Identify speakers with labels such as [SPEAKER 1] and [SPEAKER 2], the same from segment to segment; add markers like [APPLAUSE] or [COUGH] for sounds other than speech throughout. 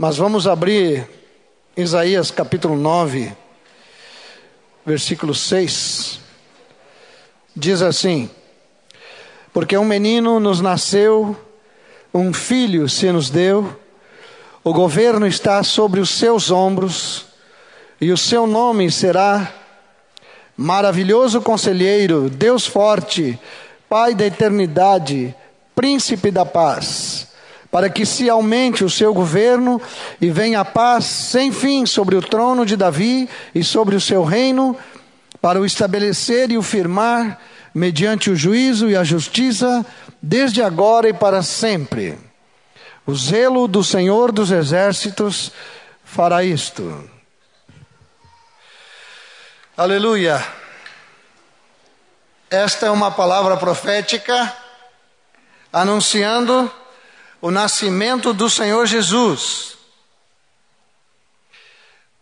[SPEAKER 1] Mas vamos abrir Isaías capítulo 9, versículo 6. Diz assim: Porque um menino nos nasceu, um filho se nos deu, o governo está sobre os seus ombros, e o seu nome será Maravilhoso Conselheiro, Deus Forte, Pai da Eternidade, Príncipe da Paz para que se aumente o seu governo e venha a paz sem fim sobre o trono de Davi e sobre o seu reino, para o estabelecer e o firmar mediante o juízo e a justiça, desde agora e para sempre. O zelo do Senhor dos Exércitos fará isto. Aleluia. Esta é uma palavra profética anunciando o nascimento do Senhor Jesus.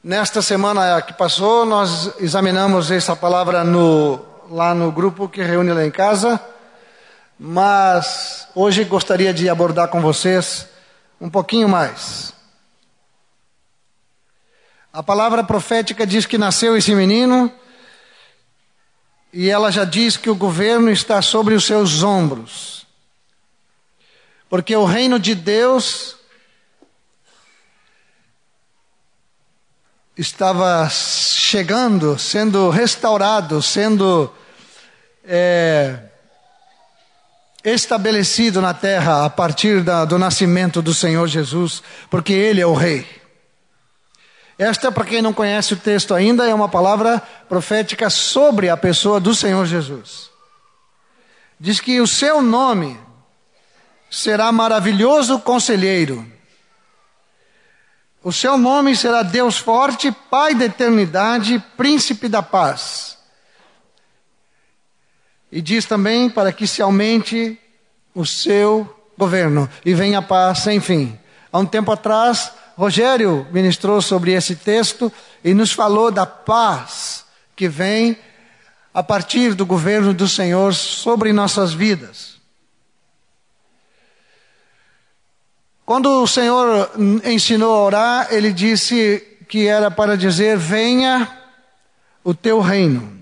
[SPEAKER 1] Nesta semana que passou, nós examinamos essa palavra no, lá no grupo que reúne lá em casa, mas hoje gostaria de abordar com vocês um pouquinho mais. A palavra profética diz que nasceu esse menino, e ela já diz que o governo está sobre os seus ombros. Porque o reino de Deus estava chegando, sendo restaurado, sendo é, estabelecido na terra a partir da, do nascimento do Senhor Jesus, porque Ele é o Rei. Esta, para quem não conhece o texto ainda, é uma palavra profética sobre a pessoa do Senhor Jesus. Diz que o seu nome será maravilhoso conselheiro. O seu nome será Deus forte, Pai da eternidade, Príncipe da paz. E diz também para que se aumente o seu governo e venha a paz sem fim. Há um tempo atrás, Rogério ministrou sobre esse texto e nos falou da paz que vem a partir do governo do Senhor sobre nossas vidas. Quando o Senhor ensinou a orar, ele disse que era para dizer: Venha o teu reino.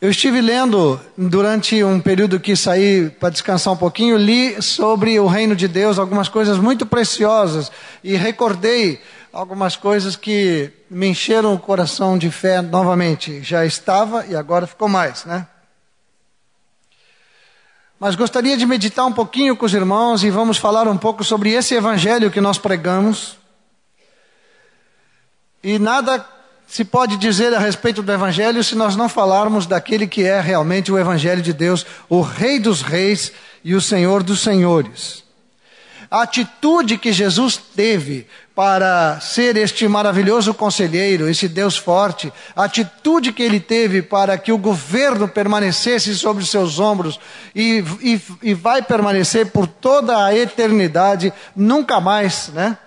[SPEAKER 1] Eu estive lendo durante um período que saí para descansar um pouquinho, li sobre o reino de Deus, algumas coisas muito preciosas e recordei algumas coisas que me encheram o coração de fé novamente. Já estava e agora ficou mais, né? Mas gostaria de meditar um pouquinho com os irmãos e vamos falar um pouco sobre esse evangelho que nós pregamos. E nada se pode dizer a respeito do evangelho se nós não falarmos daquele que é realmente o evangelho de Deus, o Rei dos Reis e o Senhor dos Senhores a atitude que Jesus teve para ser este maravilhoso conselheiro, esse Deus forte, a atitude que ele teve para que o governo permanecesse sobre seus ombros e, e, e vai permanecer por toda a eternidade, nunca mais, né?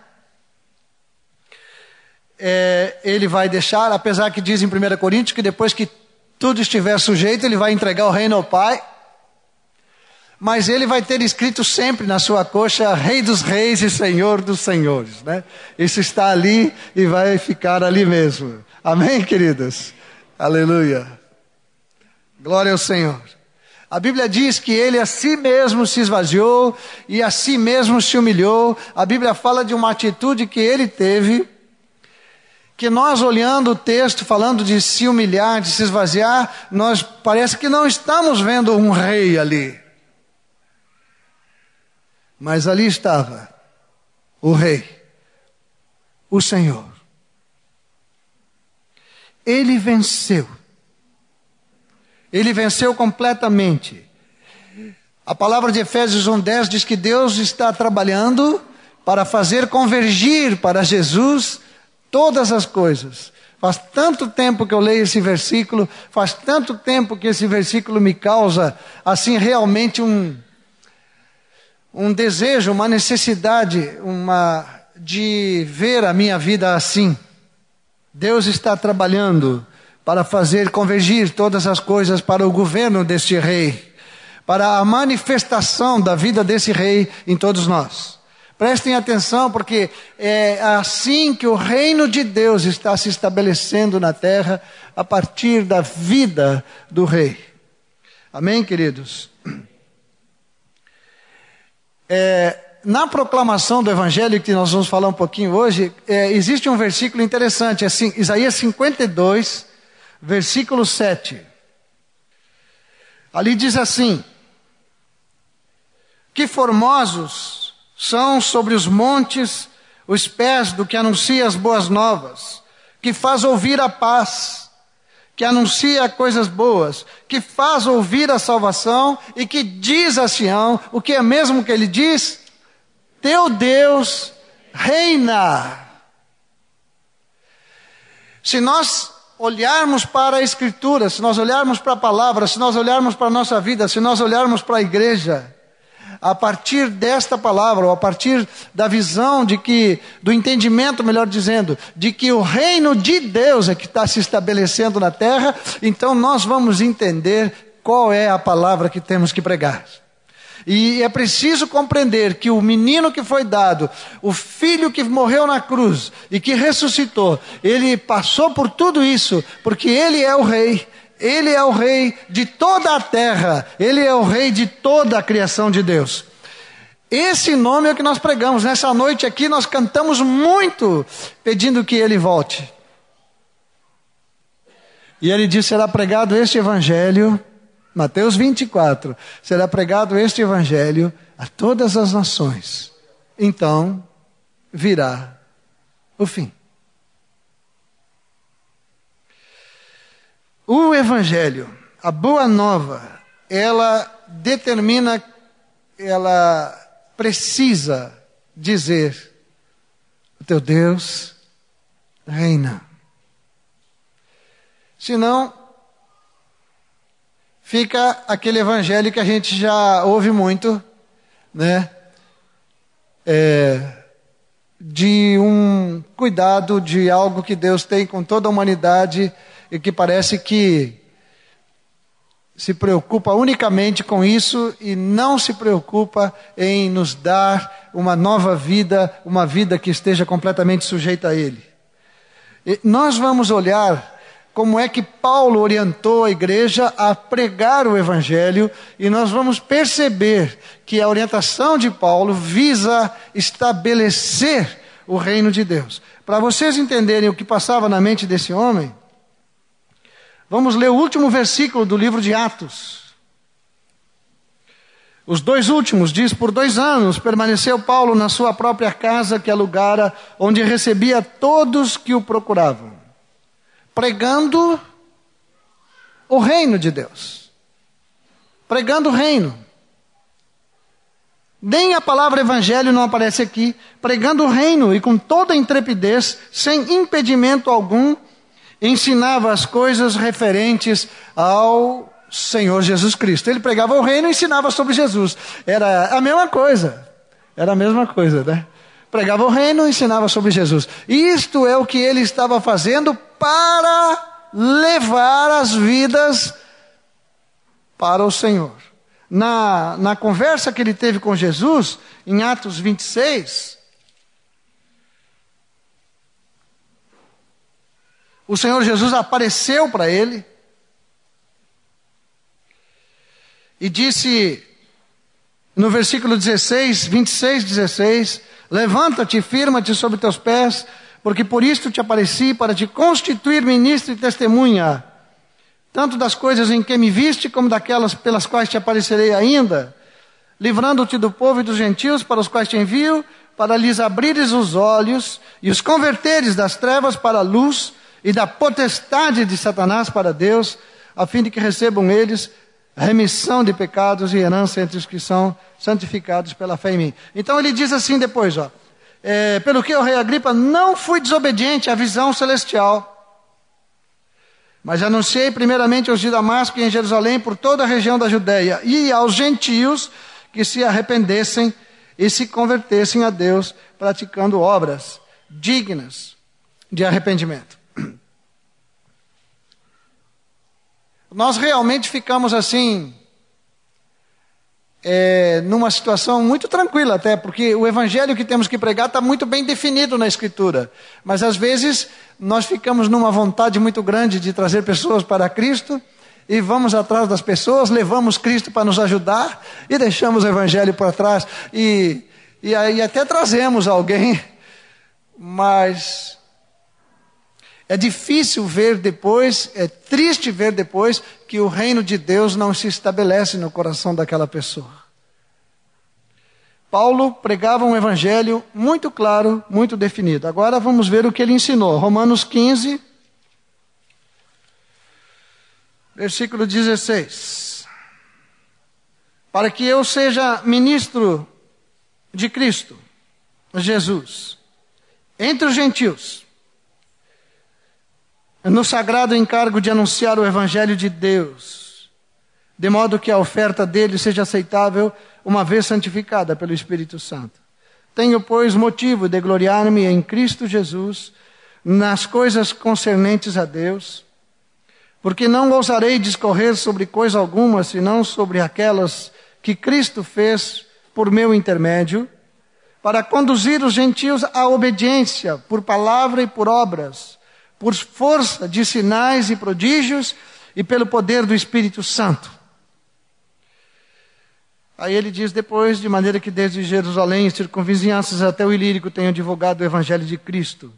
[SPEAKER 1] É, ele vai deixar, apesar que diz em 1 Coríntios que depois que tudo estiver sujeito, ele vai entregar o reino ao Pai mas ele vai ter escrito sempre na sua coxa Rei dos Reis e Senhor dos Senhores, né? Isso está ali e vai ficar ali mesmo. Amém, queridos? Aleluia. Glória ao Senhor. A Bíblia diz que ele a si mesmo se esvaziou e a si mesmo se humilhou. A Bíblia fala de uma atitude que ele teve, que nós olhando o texto, falando de se humilhar, de se esvaziar, nós parece que não estamos vendo um rei ali. Mas ali estava o Rei, o Senhor. Ele venceu. Ele venceu completamente. A palavra de Efésios 1:10 diz que Deus está trabalhando para fazer convergir para Jesus todas as coisas. Faz tanto tempo que eu leio esse versículo, faz tanto tempo que esse versículo me causa assim realmente um um desejo, uma necessidade, uma de ver a minha vida assim. Deus está trabalhando para fazer convergir todas as coisas para o governo deste rei, para a manifestação da vida desse rei em todos nós. Prestem atenção, porque é assim que o reino de Deus está se estabelecendo na terra, a partir da vida do rei. Amém, queridos? É, na proclamação do Evangelho, que nós vamos falar um pouquinho hoje, é, existe um versículo interessante, é assim, Isaías 52, versículo 7. Ali diz assim: Que formosos são sobre os montes os pés do que anuncia as boas novas, que faz ouvir a paz, que anuncia coisas boas, que faz ouvir a salvação e que diz a Sião o que é mesmo que ele diz: Teu Deus reina. Se nós olharmos para a Escritura, se nós olharmos para a palavra, se nós olharmos para a nossa vida, se nós olharmos para a igreja, a partir desta palavra, ou a partir da visão de que, do entendimento, melhor dizendo, de que o reino de Deus é que está se estabelecendo na terra, então nós vamos entender qual é a palavra que temos que pregar. E é preciso compreender que o menino que foi dado, o filho que morreu na cruz e que ressuscitou, ele passou por tudo isso, porque ele é o rei, ele é o rei de toda a terra, ele é o rei de toda a criação de Deus. Esse nome é o que nós pregamos. Nessa noite aqui nós cantamos muito pedindo que ele volte. E ele disse: será pregado este evangelho, Mateus 24, será pregado este evangelho a todas as nações. Então virá o fim. O Evangelho, a boa nova, ela determina, ela precisa dizer: o teu Deus reina. Senão, fica aquele evangelho que a gente já ouve muito, né? É, de um cuidado de algo que Deus tem com toda a humanidade e que parece que se preocupa unicamente com isso e não se preocupa em nos dar uma nova vida, uma vida que esteja completamente sujeita a Ele. E nós vamos olhar como é que Paulo orientou a igreja a pregar o Evangelho, e nós vamos perceber que a orientação de Paulo visa estabelecer o reino de Deus. Para vocês entenderem o que passava na mente desse homem, Vamos ler o último versículo do livro de Atos. Os dois últimos diz: Por dois anos permaneceu Paulo na sua própria casa que alugara, onde recebia todos que o procuravam, pregando o reino de Deus. Pregando o reino. Nem a palavra evangelho não aparece aqui. Pregando o reino e com toda intrepidez, sem impedimento algum, ensinava as coisas referentes ao Senhor Jesus Cristo. Ele pregava o reino e ensinava sobre Jesus. Era a mesma coisa. Era a mesma coisa, né? Pregava o reino e ensinava sobre Jesus. Isto é o que ele estava fazendo para levar as vidas para o Senhor. Na, na conversa que ele teve com Jesus, em Atos 26, O Senhor Jesus apareceu para ele e disse no versículo 16, 26, 16: Levanta-te, firma-te sobre teus pés, porque por isto te apareci para te constituir ministro e testemunha, tanto das coisas em que me viste, como daquelas pelas quais te aparecerei ainda, livrando-te do povo e dos gentios para os quais te envio, para lhes abrires os olhos e os converteres das trevas para a luz e da potestade de Satanás para Deus, a fim de que recebam eles remissão de pecados e herança entre os que são santificados pela fé em mim. Então ele diz assim depois, ó, é, pelo que o rei Agripa não fui desobediente à visão celestial, mas anunciei primeiramente aos de Damasco e em Jerusalém por toda a região da Judéia e aos gentios que se arrependessem e se convertessem a Deus praticando obras dignas de arrependimento. Nós realmente ficamos assim, é, numa situação muito tranquila até, porque o evangelho que temos que pregar está muito bem definido na Escritura. Mas às vezes nós ficamos numa vontade muito grande de trazer pessoas para Cristo e vamos atrás das pessoas, levamos Cristo para nos ajudar e deixamos o evangelho para trás e, e aí até trazemos alguém, mas é difícil ver depois, é triste ver depois que o reino de Deus não se estabelece no coração daquela pessoa. Paulo pregava um evangelho muito claro, muito definido. Agora vamos ver o que ele ensinou. Romanos 15, versículo 16. Para que eu seja ministro de Cristo, Jesus, entre os gentios no sagrado encargo de anunciar o Evangelho de Deus, de modo que a oferta dele seja aceitável uma vez santificada pelo Espírito Santo. Tenho, pois, motivo de gloriar-me em Cristo Jesus nas coisas concernentes a Deus, porque não ousarei discorrer sobre coisa alguma, senão sobre aquelas que Cristo fez por meu intermédio, para conduzir os gentios à obediência por palavra e por obras por força de sinais e prodígios e pelo poder do Espírito Santo. Aí ele diz depois, de maneira que desde Jerusalém e circunvizinhanças até o Ilírico tenho divulgado o Evangelho de Cristo.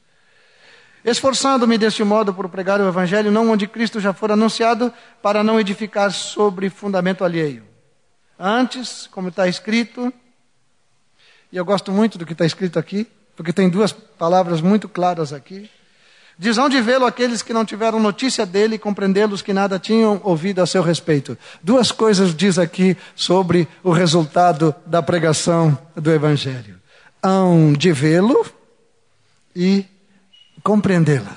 [SPEAKER 1] Esforçando-me deste modo por pregar o Evangelho, não onde Cristo já for anunciado, para não edificar sobre fundamento alheio. Antes, como está escrito, e eu gosto muito do que está escrito aqui, porque tem duas palavras muito claras aqui. Diz onde vê-lo aqueles que não tiveram notícia dele e compreendê-los que nada tinham ouvido a seu respeito. Duas coisas diz aqui sobre o resultado da pregação do Evangelho: hão de vê-lo e compreendê-lo.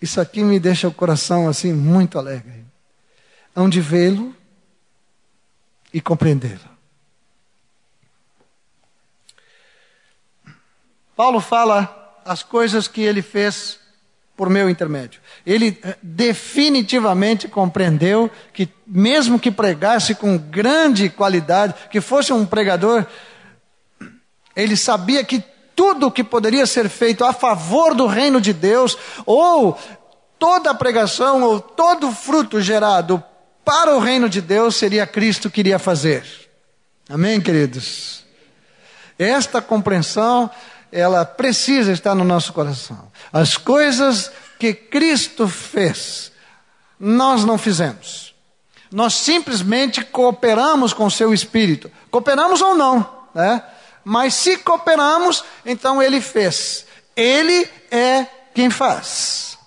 [SPEAKER 1] Isso aqui me deixa o coração assim muito alegre. Hão de vê-lo e compreendê-lo. Paulo fala as coisas que ele fez por meu intermédio. Ele eh, definitivamente compreendeu que, mesmo que pregasse com grande qualidade, que fosse um pregador, ele sabia que tudo que poderia ser feito a favor do reino de Deus, ou toda a pregação, ou todo fruto gerado para o reino de Deus, seria Cristo que iria fazer. Amém, queridos? Esta compreensão ela precisa estar no nosso coração. As coisas que Cristo fez, nós não fizemos. Nós simplesmente cooperamos com o seu espírito. Cooperamos ou não, né? Mas se cooperamos, então ele fez. Ele é quem faz.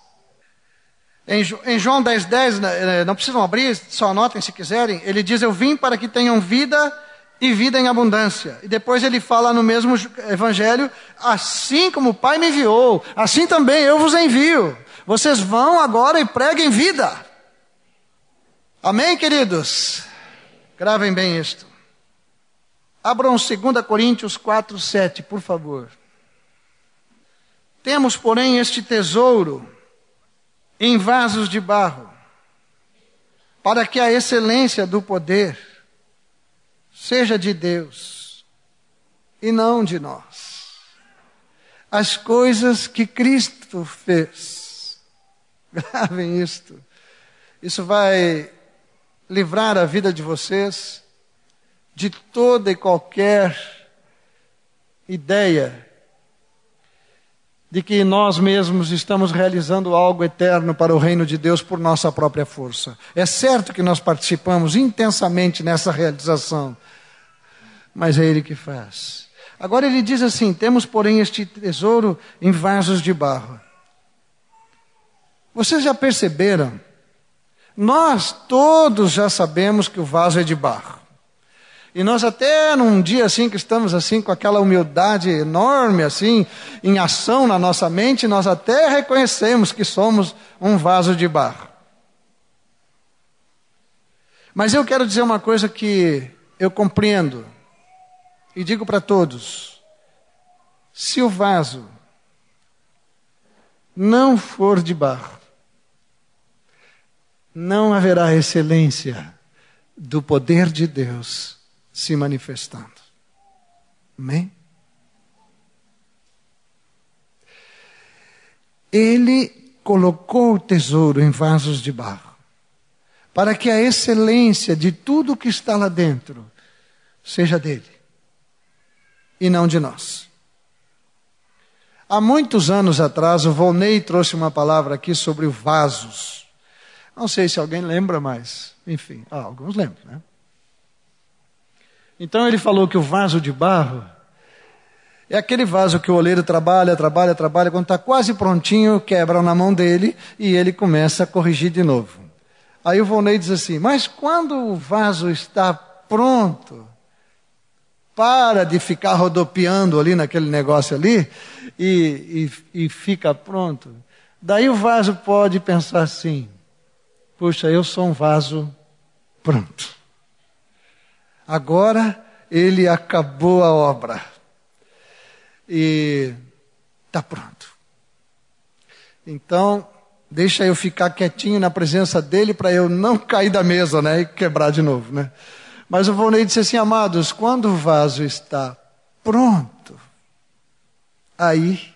[SPEAKER 1] Em, João 10, 10, né, não precisam abrir, só anotem se quiserem. Ele diz: Eu vim para que tenham vida e vida em abundância. E depois ele fala no mesmo evangelho: assim como o Pai me enviou, assim também eu vos envio. Vocês vão agora e preguem vida. Amém, queridos? Gravem bem isto. Abram 2 Coríntios 4, 7, por favor. Temos, porém, este tesouro em vasos de barro, para que a excelência do poder seja de Deus e não de nós. As coisas que Cristo fez. [LAUGHS] Gravem isto. Isso vai livrar a vida de vocês de toda e qualquer ideia de que nós mesmos estamos realizando algo eterno para o reino de Deus por nossa própria força. É certo que nós participamos intensamente nessa realização, mas é Ele que faz. Agora ele diz assim: temos, porém, este tesouro em vasos de barro. Vocês já perceberam? Nós todos já sabemos que o vaso é de barro. E nós até num dia assim que estamos assim com aquela humildade enorme assim em ação na nossa mente, nós até reconhecemos que somos um vaso de barro. Mas eu quero dizer uma coisa que eu compreendo e digo para todos: se o vaso não for de barro, não haverá excelência do poder de Deus se manifestando. Amém? Ele colocou o tesouro em vasos de barro, para que a excelência de tudo que está lá dentro seja dele e não de nós. Há muitos anos atrás, o Volney trouxe uma palavra aqui sobre vasos. Não sei se alguém lembra mais. Enfim, ah, alguns lembram, né? Então ele falou que o vaso de barro é aquele vaso que o oleiro trabalha, trabalha, trabalha, quando está quase prontinho, quebra na mão dele e ele começa a corrigir de novo. Aí o Volney diz assim: Mas quando o vaso está pronto, para de ficar rodopiando ali naquele negócio ali e, e, e fica pronto. Daí o vaso pode pensar assim: Puxa, eu sou um vaso pronto. Agora ele acabou a obra e está pronto. Então, deixa eu ficar quietinho na presença dele para eu não cair da mesa, né, e quebrar de novo, né? Mas o Volney disse assim, amados, quando o vaso está pronto, aí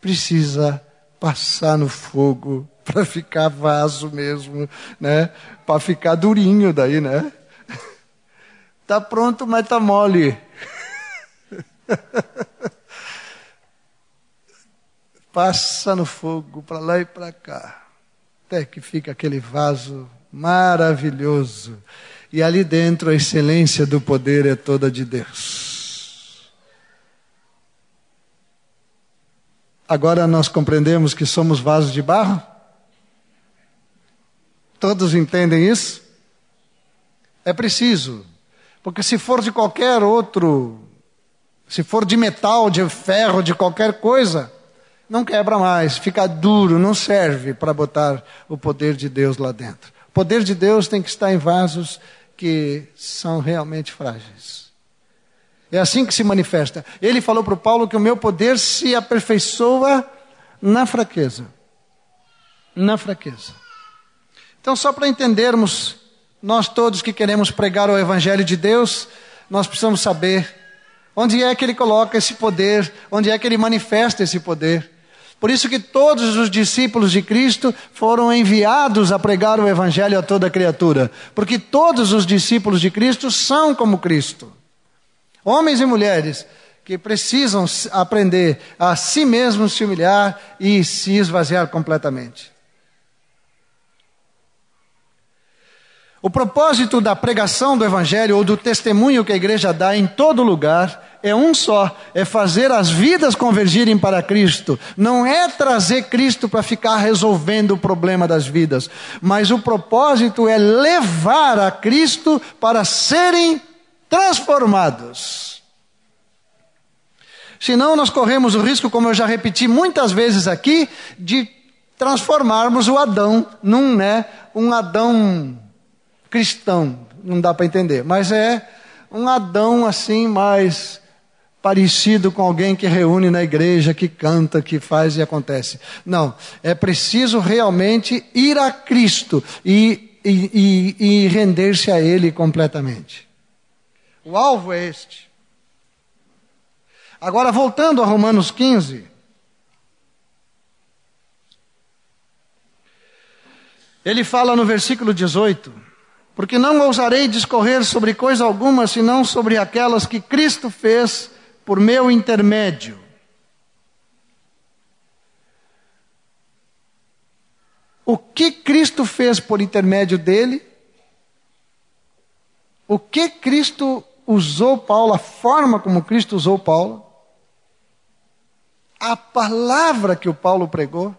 [SPEAKER 1] precisa passar no fogo para ficar vaso mesmo, né? Para ficar durinho daí, né? [LAUGHS] Tá pronto, mas tá mole. [LAUGHS] passa no fogo para lá e para cá, até que fica aquele vaso maravilhoso. E ali dentro a excelência do poder é toda de Deus. Agora nós compreendemos que somos vasos de barro? Todos entendem isso? É preciso, porque se for de qualquer outro, se for de metal, de ferro, de qualquer coisa, não quebra mais, fica duro, não serve para botar o poder de Deus lá dentro. O poder de Deus tem que estar em vasos que são realmente frágeis. É assim que se manifesta. Ele falou para o Paulo que o meu poder se aperfeiçoa na fraqueza. Na fraqueza. Então, só para entendermos, nós todos que queremos pregar o Evangelho de Deus, nós precisamos saber onde é que ele coloca esse poder, onde é que ele manifesta esse poder. Por isso que todos os discípulos de Cristo foram enviados a pregar o evangelho a toda criatura, porque todos os discípulos de Cristo são como Cristo. Homens e mulheres que precisam aprender a si mesmos se humilhar e se esvaziar completamente. O propósito da pregação do Evangelho ou do testemunho que a igreja dá em todo lugar é um só: é fazer as vidas convergirem para Cristo. Não é trazer Cristo para ficar resolvendo o problema das vidas, mas o propósito é levar a Cristo para serem transformados. Senão, nós corremos o risco, como eu já repeti muitas vezes aqui, de transformarmos o Adão num, né, um Adão cristão, não dá para entender, mas é um Adão assim mais parecido com alguém que reúne na igreja, que canta, que faz e acontece. Não, é preciso realmente ir a Cristo e, e, e, e render-se a Ele completamente. O alvo é este. Agora, voltando a Romanos 15. Ele fala no versículo 18: porque não ousarei discorrer sobre coisa alguma senão sobre aquelas que Cristo fez por meu intermédio. O que Cristo fez por intermédio dele? O que Cristo usou Paulo, a forma como Cristo usou Paulo? A palavra que o Paulo pregou?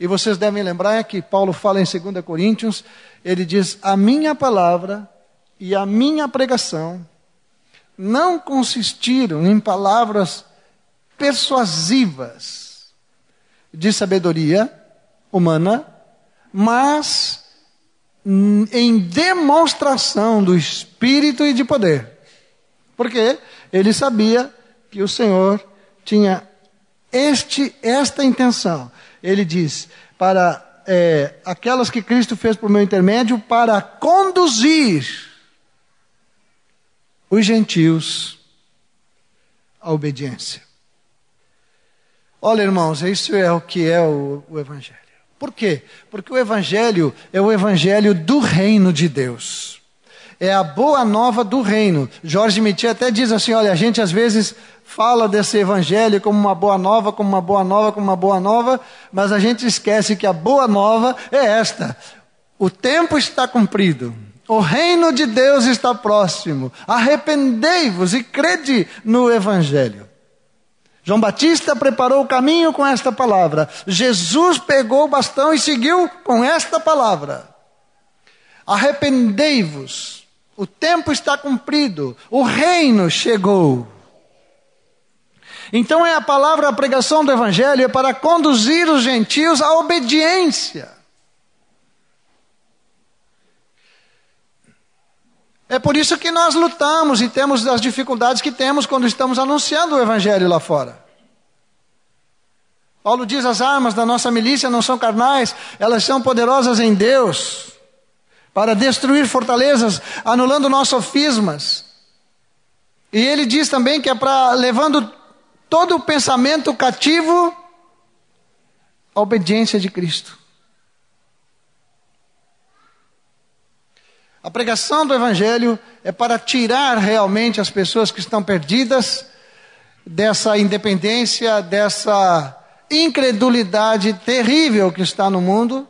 [SPEAKER 1] E vocês devem lembrar que Paulo fala em 2 Coríntios, ele diz: A minha palavra e a minha pregação não consistiram em palavras persuasivas de sabedoria humana, mas em demonstração do Espírito e de poder. Porque ele sabia que o Senhor tinha este, esta intenção ele diz, para é, aquelas que Cristo fez por meu intermédio, para conduzir os gentios à obediência. Olha, irmãos, isso é o que é o, o Evangelho. Por quê? Porque o Evangelho é o Evangelho do reino de Deus. É a boa nova do reino. Jorge Mitty até diz assim: olha, a gente às vezes fala desse Evangelho como uma boa nova, como uma boa nova, como uma boa nova, mas a gente esquece que a boa nova é esta: o tempo está cumprido. O reino de Deus está próximo. Arrependei-vos e crede no Evangelho. João Batista preparou o caminho com esta palavra. Jesus pegou o bastão e seguiu com esta palavra. Arrependei-vos. O tempo está cumprido. O reino chegou. Então é a palavra, a pregação do Evangelho é para conduzir os gentios à obediência. É por isso que nós lutamos e temos as dificuldades que temos quando estamos anunciando o Evangelho lá fora. Paulo diz: as armas da nossa milícia não são carnais, elas são poderosas em Deus para destruir fortalezas, anulando nossos sofismas. E ele diz também que é para levando todo o pensamento cativo à obediência de Cristo. A pregação do Evangelho é para tirar realmente as pessoas que estão perdidas dessa independência, dessa incredulidade terrível que está no mundo,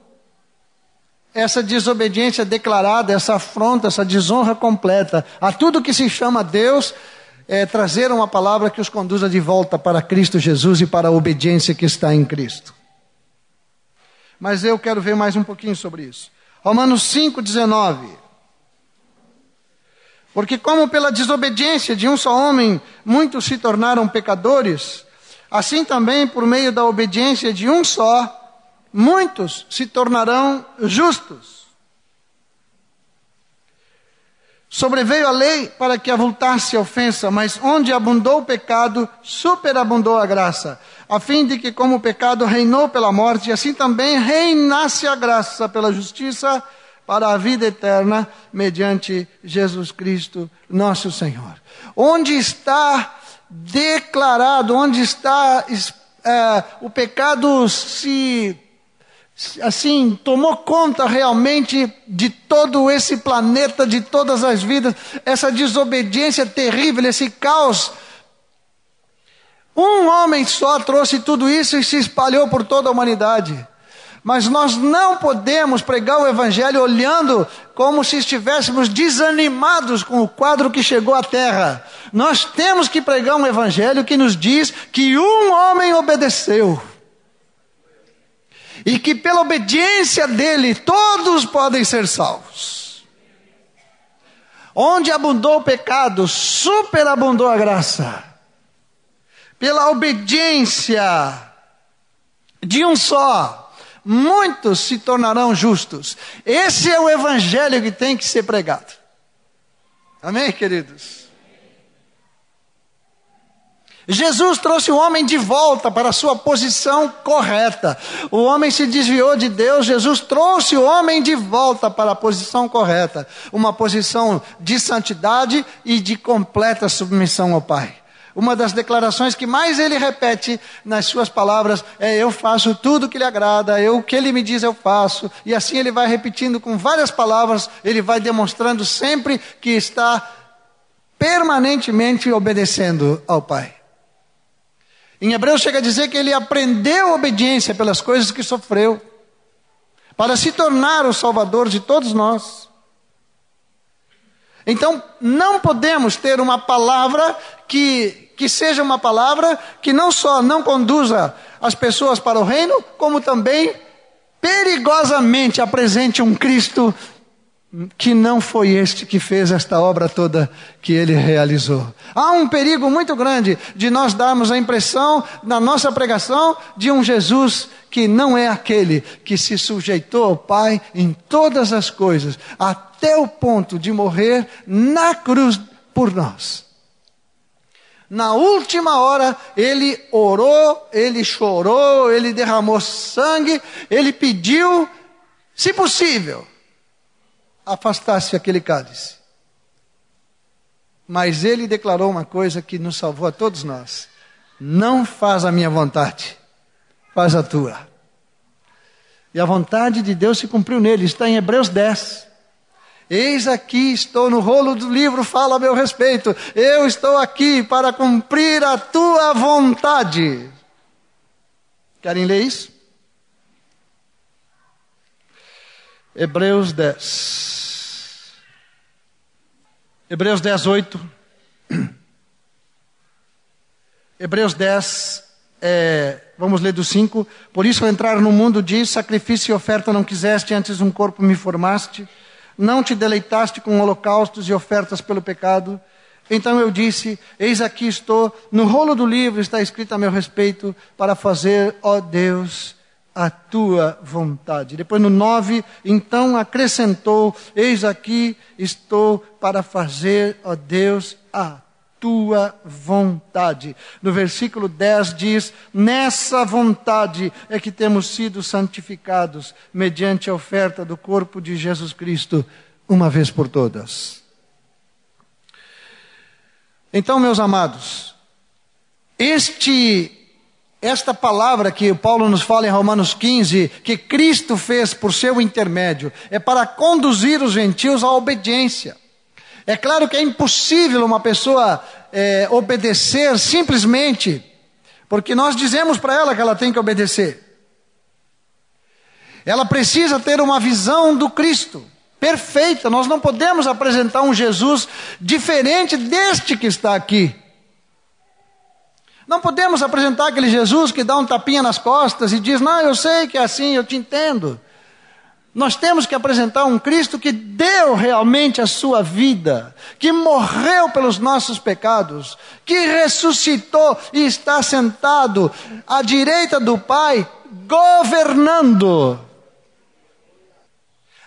[SPEAKER 1] essa desobediência declarada, essa afronta, essa desonra completa a tudo que se chama Deus, é trazer uma palavra que os conduza de volta para Cristo Jesus e para a obediência que está em Cristo. Mas eu quero ver mais um pouquinho sobre isso. Romanos 5,19. Porque, como pela desobediência de um só homem muitos se tornaram pecadores, assim também por meio da obediência de um só, muitos se tornarão justos. Sobreveio a lei para que avultasse a ofensa, mas onde abundou o pecado, superabundou a graça, a fim de que, como o pecado reinou pela morte, assim também reinasse a graça pela justiça para a vida eterna mediante Jesus Cristo, nosso Senhor. Onde está declarado, onde está é, o pecado se assim tomou conta realmente de todo esse planeta, de todas as vidas, essa desobediência terrível, esse caos. Um homem só trouxe tudo isso e se espalhou por toda a humanidade. Mas nós não podemos pregar o Evangelho olhando como se estivéssemos desanimados com o quadro que chegou à terra. Nós temos que pregar um Evangelho que nos diz que um homem obedeceu. E que pela obediência dele todos podem ser salvos. Onde abundou o pecado, superabundou a graça. Pela obediência de um só, muitos se tornarão justos. Esse é o evangelho que tem que ser pregado. Amém, queridos? Jesus trouxe o homem de volta para a sua posição correta. O homem se desviou de Deus, Jesus trouxe o homem de volta para a posição correta, uma posição de santidade e de completa submissão ao Pai. Uma das declarações que mais ele repete nas suas palavras é: Eu faço tudo que lhe agrada, eu, o que ele me diz eu faço. E assim ele vai repetindo com várias palavras, ele vai demonstrando sempre que está permanentemente obedecendo ao Pai. Em Hebreus chega a dizer que ele aprendeu obediência pelas coisas que sofreu, para se tornar o Salvador de todos nós. Então, não podemos ter uma palavra que que seja uma palavra que não só não conduza as pessoas para o reino, como também perigosamente apresente um Cristo que não foi este que fez esta obra toda que ele realizou. Há um perigo muito grande de nós darmos a impressão, na nossa pregação, de um Jesus que não é aquele que se sujeitou ao Pai em todas as coisas, até o ponto de morrer na cruz por nós. Na última hora, ele orou, ele chorou, ele derramou sangue, ele pediu, se possível, afastasse aquele cálice. Mas ele declarou uma coisa que nos salvou a todos nós: Não faz a minha vontade, faz a tua. E a vontade de Deus se cumpriu nele, está em Hebreus 10. Eis aqui estou no rolo do livro, fala a meu respeito. Eu estou aqui para cumprir a tua vontade. Querem ler isso? Hebreus 10. Hebreus 10, 8. [CLEARS THROAT] Hebreus 10, é, vamos ler do 5. Por isso, ao entrar no mundo, diz: sacrifício e oferta não quiseste, antes um corpo me formaste. Não te deleitaste com holocaustos e ofertas pelo pecado. Então eu disse: Eis aqui estou, no rolo do livro está escrito a meu respeito, para fazer, ó Deus, a tua vontade. Depois no 9, então acrescentou: Eis aqui estou para fazer, ó Deus, a tua vontade. No versículo 10 diz: Nessa vontade é que temos sido santificados, mediante a oferta do corpo de Jesus Cristo, uma vez por todas. Então, meus amados, este esta palavra que Paulo nos fala em Romanos 15, que Cristo fez por seu intermédio, é para conduzir os gentios à obediência. É claro que é impossível uma pessoa é, obedecer simplesmente porque nós dizemos para ela que ela tem que obedecer. Ela precisa ter uma visão do Cristo perfeita. Nós não podemos apresentar um Jesus diferente deste que está aqui. Não podemos apresentar aquele Jesus que dá um tapinha nas costas e diz: Não, eu sei que é assim, eu te entendo. Nós temos que apresentar um Cristo que deu realmente a sua vida, que morreu pelos nossos pecados, que ressuscitou e está sentado à direita do Pai, governando.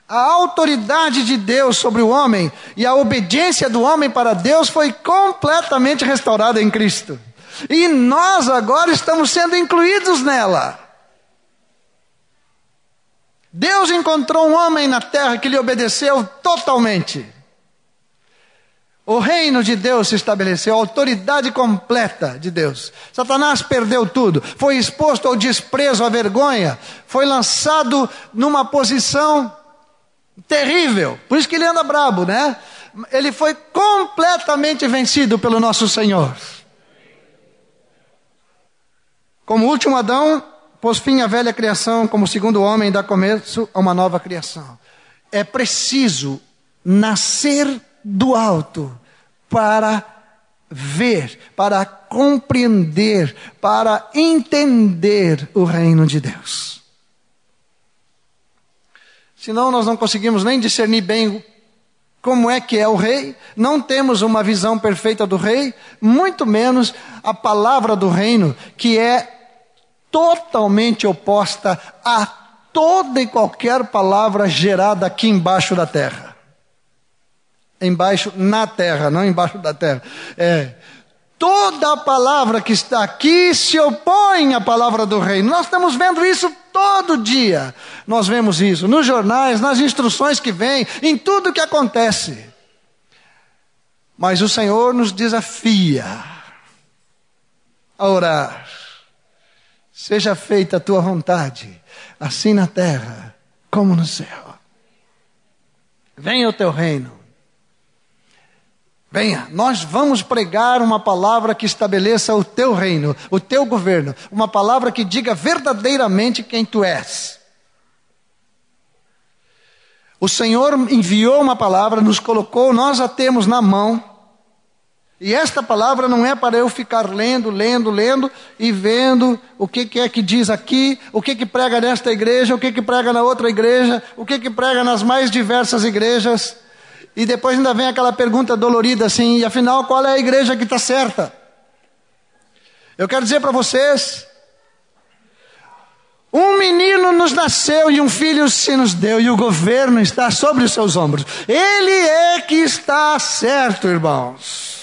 [SPEAKER 1] A autoridade de Deus sobre o homem e a obediência do homem para Deus foi completamente restaurada em Cristo. E nós agora estamos sendo incluídos nela. Deus encontrou um homem na terra que lhe obedeceu totalmente. O reino de Deus se estabeleceu, a autoridade completa de Deus. Satanás perdeu tudo, foi exposto ao desprezo, à vergonha, foi lançado numa posição terrível. Por isso que ele anda brabo, né? Ele foi completamente vencido pelo nosso Senhor. Como último Adão, pôs fim à velha criação, como segundo homem dá começo a uma nova criação. É preciso nascer do alto para ver, para compreender, para entender o reino de Deus. Senão nós não conseguimos nem discernir bem como é que é o rei, não temos uma visão perfeita do rei, muito menos a palavra do reino, que é totalmente oposta a toda e qualquer palavra gerada aqui embaixo da terra. Embaixo na terra, não embaixo da terra. É, toda a palavra que está aqui se opõe à palavra do reino. Nós estamos vendo isso todo dia. Nós vemos isso nos jornais, nas instruções que vêm, em tudo que acontece. Mas o Senhor nos desafia a orar Seja feita a tua vontade, assim na terra como no céu. Venha o teu reino. Venha, nós vamos pregar uma palavra que estabeleça o teu reino, o teu governo, uma palavra que diga verdadeiramente quem tu és. O Senhor enviou uma palavra, nos colocou, nós a temos na mão, e esta palavra não é para eu ficar lendo, lendo, lendo e vendo o que, que é que diz aqui, o que, que prega nesta igreja, o que, que prega na outra igreja, o que, que prega nas mais diversas igrejas. E depois ainda vem aquela pergunta dolorida assim: e afinal, qual é a igreja que está certa? Eu quero dizer para vocês: um menino nos nasceu e um filho se nos deu, e o governo está sobre os seus ombros. Ele é que está certo, irmãos.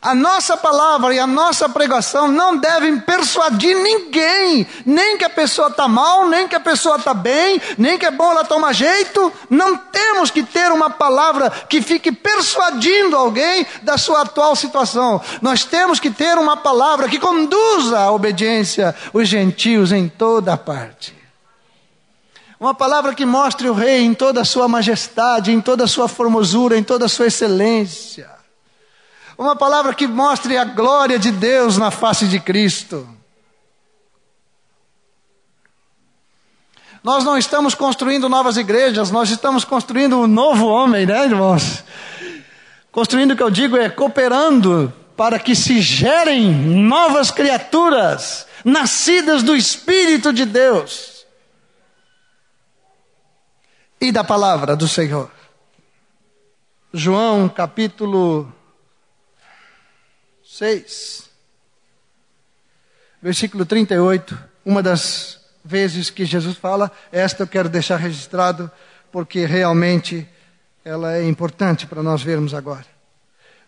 [SPEAKER 1] A nossa palavra e a nossa pregação não devem persuadir ninguém, nem que a pessoa está mal, nem que a pessoa está bem, nem que é bom ela tomar jeito. Não temos que ter uma palavra que fique persuadindo alguém da sua atual situação. Nós temos que ter uma palavra que conduza à obediência os gentios em toda parte. Uma palavra que mostre o rei em toda a sua majestade, em toda a sua formosura, em toda a sua excelência. Uma palavra que mostre a glória de Deus na face de Cristo. Nós não estamos construindo novas igrejas, nós estamos construindo um novo homem, né, irmãos? Construindo o que eu digo é cooperando para que se gerem novas criaturas, nascidas do Espírito de Deus e da palavra do Senhor. João capítulo 6, versículo 38, uma das vezes que Jesus fala, esta eu quero deixar registrado, porque realmente ela é importante para nós vermos agora.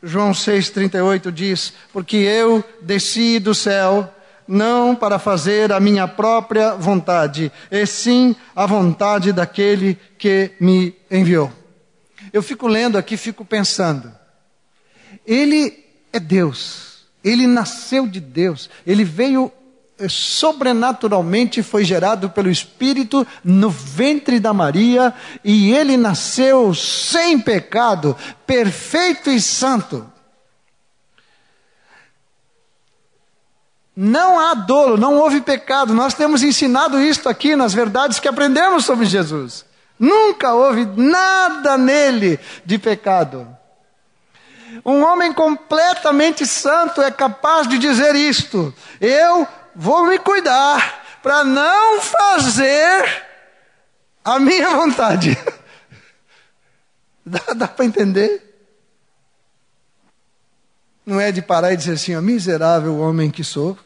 [SPEAKER 1] João 6,38 diz: Porque eu desci do céu não para fazer a minha própria vontade, e sim a vontade daquele que me enviou. Eu fico lendo aqui, fico pensando. Ele é Deus, ele nasceu de Deus, ele veio eh, sobrenaturalmente, foi gerado pelo Espírito no ventre da Maria, e ele nasceu sem pecado, perfeito e santo. Não há dolo, não houve pecado. Nós temos ensinado isto aqui nas verdades que aprendemos sobre Jesus. Nunca houve nada nele de pecado. Um homem completamente santo é capaz de dizer isto: Eu vou me cuidar para não fazer a minha vontade. [LAUGHS] dá, dá para entender? Não é de parar e dizer assim, ó, miserável homem que sou.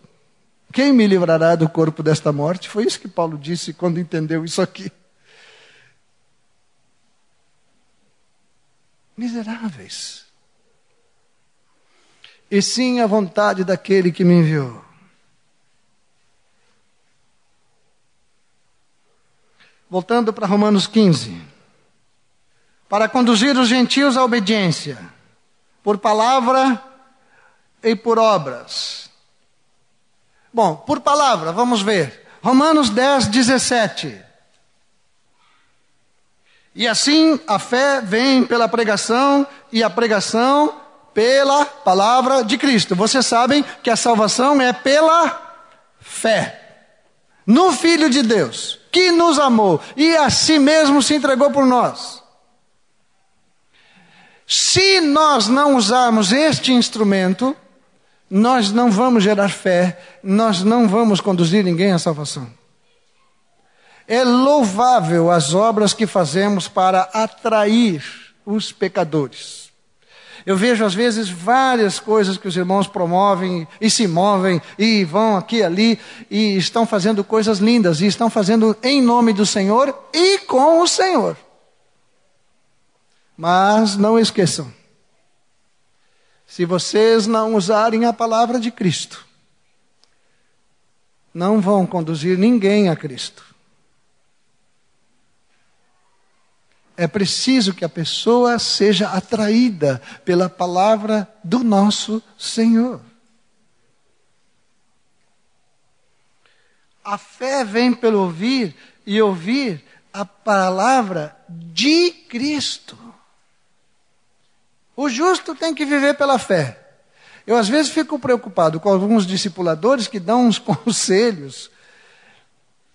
[SPEAKER 1] Quem me livrará do corpo desta morte? Foi isso que Paulo disse quando entendeu isso aqui. Miseráveis. E sim a vontade daquele que me enviou. Voltando para Romanos 15. Para conduzir os gentios à obediência, por palavra e por obras Bom, por palavra, vamos ver. Romanos 10, 17. E assim a fé vem pela pregação, e a pregação pela palavra de Cristo. Vocês sabem que a salvação é pela fé no Filho de Deus, que nos amou e a si mesmo se entregou por nós. Se nós não usarmos este instrumento, nós não vamos gerar fé, nós não vamos conduzir ninguém à salvação. É louvável as obras que fazemos para atrair os pecadores. Eu vejo às vezes várias coisas que os irmãos promovem e se movem e vão aqui e ali e estão fazendo coisas lindas e estão fazendo em nome do Senhor e com o Senhor. Mas não esqueçam, se vocês não usarem a palavra de Cristo, não vão conduzir ninguém a Cristo. É preciso que a pessoa seja atraída pela palavra do nosso Senhor. A fé vem pelo ouvir e ouvir a palavra de Cristo. O justo tem que viver pela fé. Eu às vezes fico preocupado com alguns discipuladores que dão uns [LAUGHS] conselhos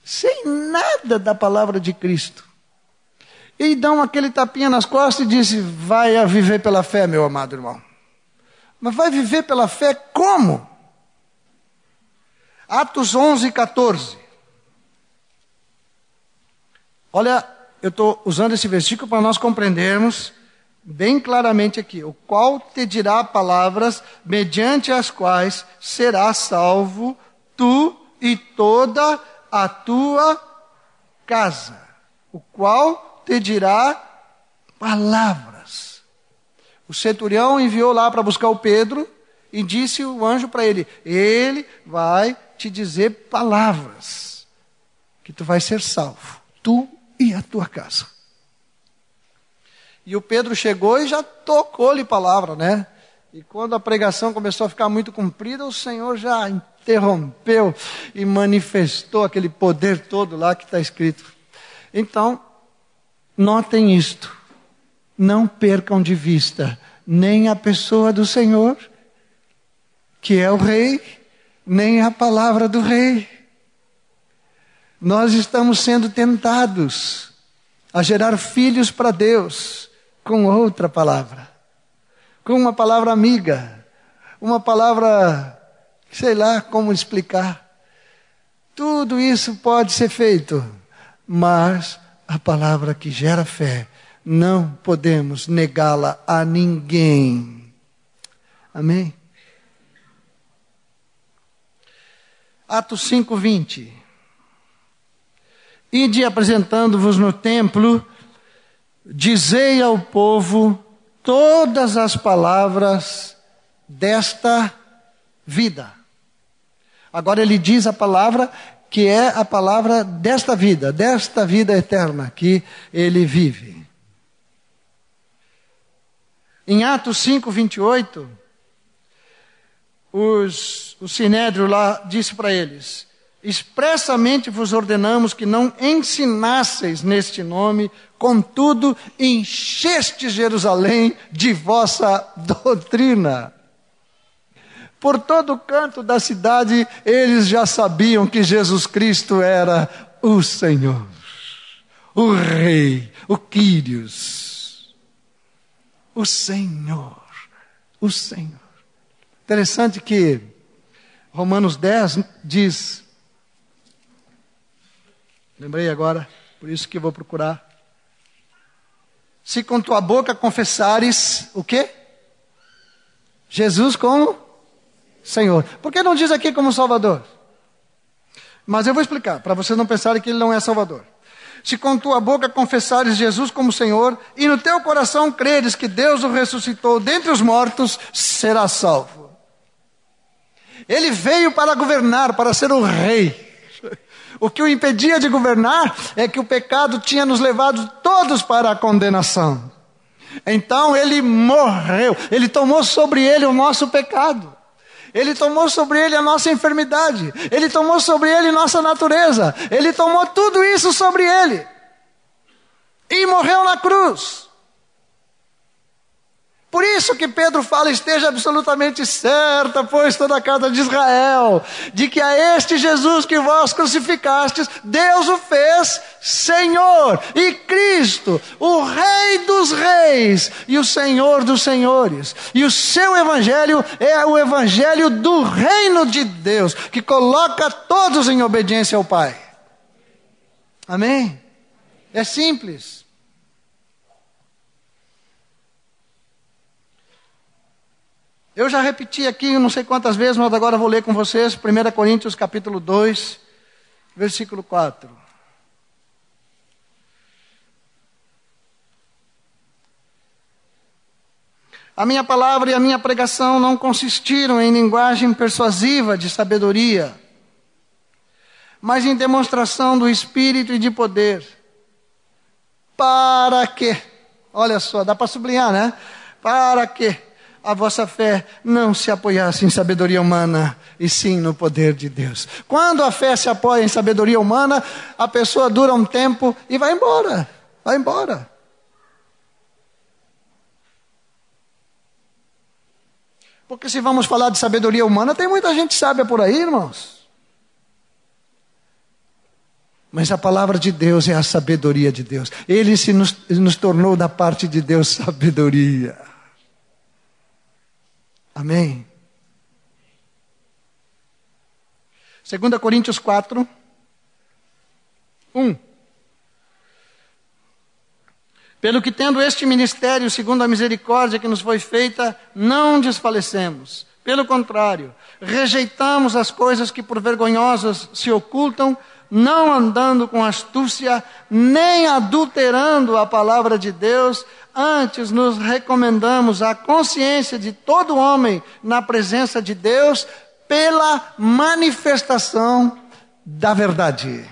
[SPEAKER 1] sem nada da palavra de Cristo. E dão aquele tapinha nas costas e dizem: vai viver pela fé, meu amado irmão. Mas vai viver pela fé como? Atos 11, 14. Olha, eu estou usando esse versículo para nós compreendermos bem claramente aqui: o qual te dirá palavras mediante as quais serás salvo tu e toda a tua casa. O qual te dirá palavras. O centurião enviou lá para buscar o Pedro E disse o anjo para ele: Ele vai te dizer palavras que tu vai ser salvo, tu e a tua casa. E o Pedro chegou e já tocou-lhe palavra, né? E quando a pregação começou a ficar muito comprida, o Senhor já interrompeu e manifestou aquele poder todo lá que está escrito. Então, notem isto. Não percam de vista nem a pessoa do Senhor, que é o Rei, nem a palavra do Rei. Nós estamos sendo tentados a gerar filhos para Deus com outra palavra, com uma palavra amiga, uma palavra, sei lá como explicar. Tudo isso pode ser feito, mas a palavra que gera fé, não podemos negá-la a ninguém. Amém? Atos 5, 20. Ide apresentando-vos no templo Dizei ao povo todas as palavras desta vida. Agora ele diz a palavra que é a palavra desta vida, desta vida eterna que ele vive. Em Atos 5, 28, os, o Sinédrio lá disse para eles: expressamente vos ordenamos que não ensinasseis neste nome, contudo, encheste Jerusalém de vossa doutrina. Por todo canto da cidade, eles já sabiam que Jesus Cristo era o Senhor, o Rei, o Quírios, o Senhor, o Senhor. Interessante que Romanos 10 diz: Lembrei agora, por isso que vou procurar. Se com tua boca confessares o quê? Jesus como Senhor. Por que não diz aqui como Salvador? Mas eu vou explicar, para vocês não pensarem que ele não é Salvador. Se com tua boca confessares Jesus como Senhor e no teu coração creres que Deus o ressuscitou dentre os mortos, serás salvo. Ele veio para governar, para ser o rei. O que o impedia de governar é que o pecado tinha nos levado todos para a condenação. Então ele morreu, ele tomou sobre ele o nosso pecado. Ele tomou sobre ele a nossa enfermidade, ele tomou sobre ele nossa natureza, ele tomou tudo isso sobre ele. E morreu na cruz. Por isso que Pedro fala: esteja absolutamente certa, pois toda a casa de Israel, de que a este Jesus que vós crucificastes, Deus o fez Senhor e Cristo, o Rei dos Reis e o Senhor dos Senhores. E o seu Evangelho é o Evangelho do reino de Deus, que coloca todos em obediência ao Pai. Amém? É simples. Eu já repeti aqui não sei quantas vezes, mas agora vou ler com vocês 1 Coríntios capítulo 2, versículo 4. A minha palavra e a minha pregação não consistiram em linguagem persuasiva de sabedoria, mas em demonstração do Espírito e de poder. Para que, olha só, dá para sublinhar, né? Para que a vossa fé não se apoiasse em sabedoria humana, e sim no poder de Deus. Quando a fé se apoia em sabedoria humana, a pessoa dura um tempo e vai embora. Vai embora. Porque se vamos falar de sabedoria humana, tem muita gente sábia por aí, irmãos. Mas a palavra de Deus é a sabedoria de Deus. Ele se nos, nos tornou da parte de Deus sabedoria. Amém. 2 Coríntios 4, 1. Pelo que tendo este ministério, segundo a misericórdia que nos foi feita, não desfalecemos. Pelo contrário, rejeitamos as coisas que por vergonhosas se ocultam, não andando com astúcia, nem adulterando a palavra de Deus, antes nos recomendamos a consciência de todo homem na presença de Deus pela manifestação da verdade.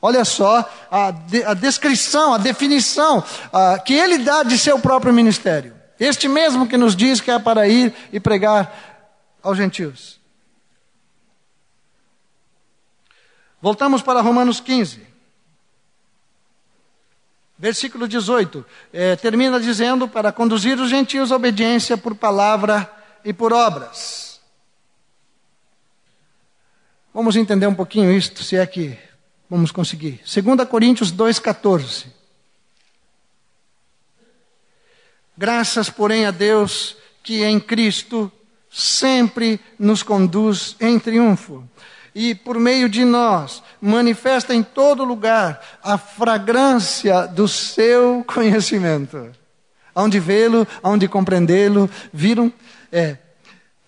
[SPEAKER 1] Olha só a, de, a descrição, a definição a, que ele dá de seu próprio ministério. Este mesmo que nos diz que é para ir e pregar aos gentios. Voltamos para Romanos 15. Versículo 18. É, termina dizendo: para conduzir os gentios à obediência por palavra e por obras. Vamos entender um pouquinho isto, se é que vamos conseguir. 2 Coríntios 2,14. Graças, porém, a Deus que em Cristo sempre nos conduz em triunfo e por meio de nós manifesta em todo lugar a fragrância do seu conhecimento. Onde vê-lo, onde compreendê-lo, viram? É,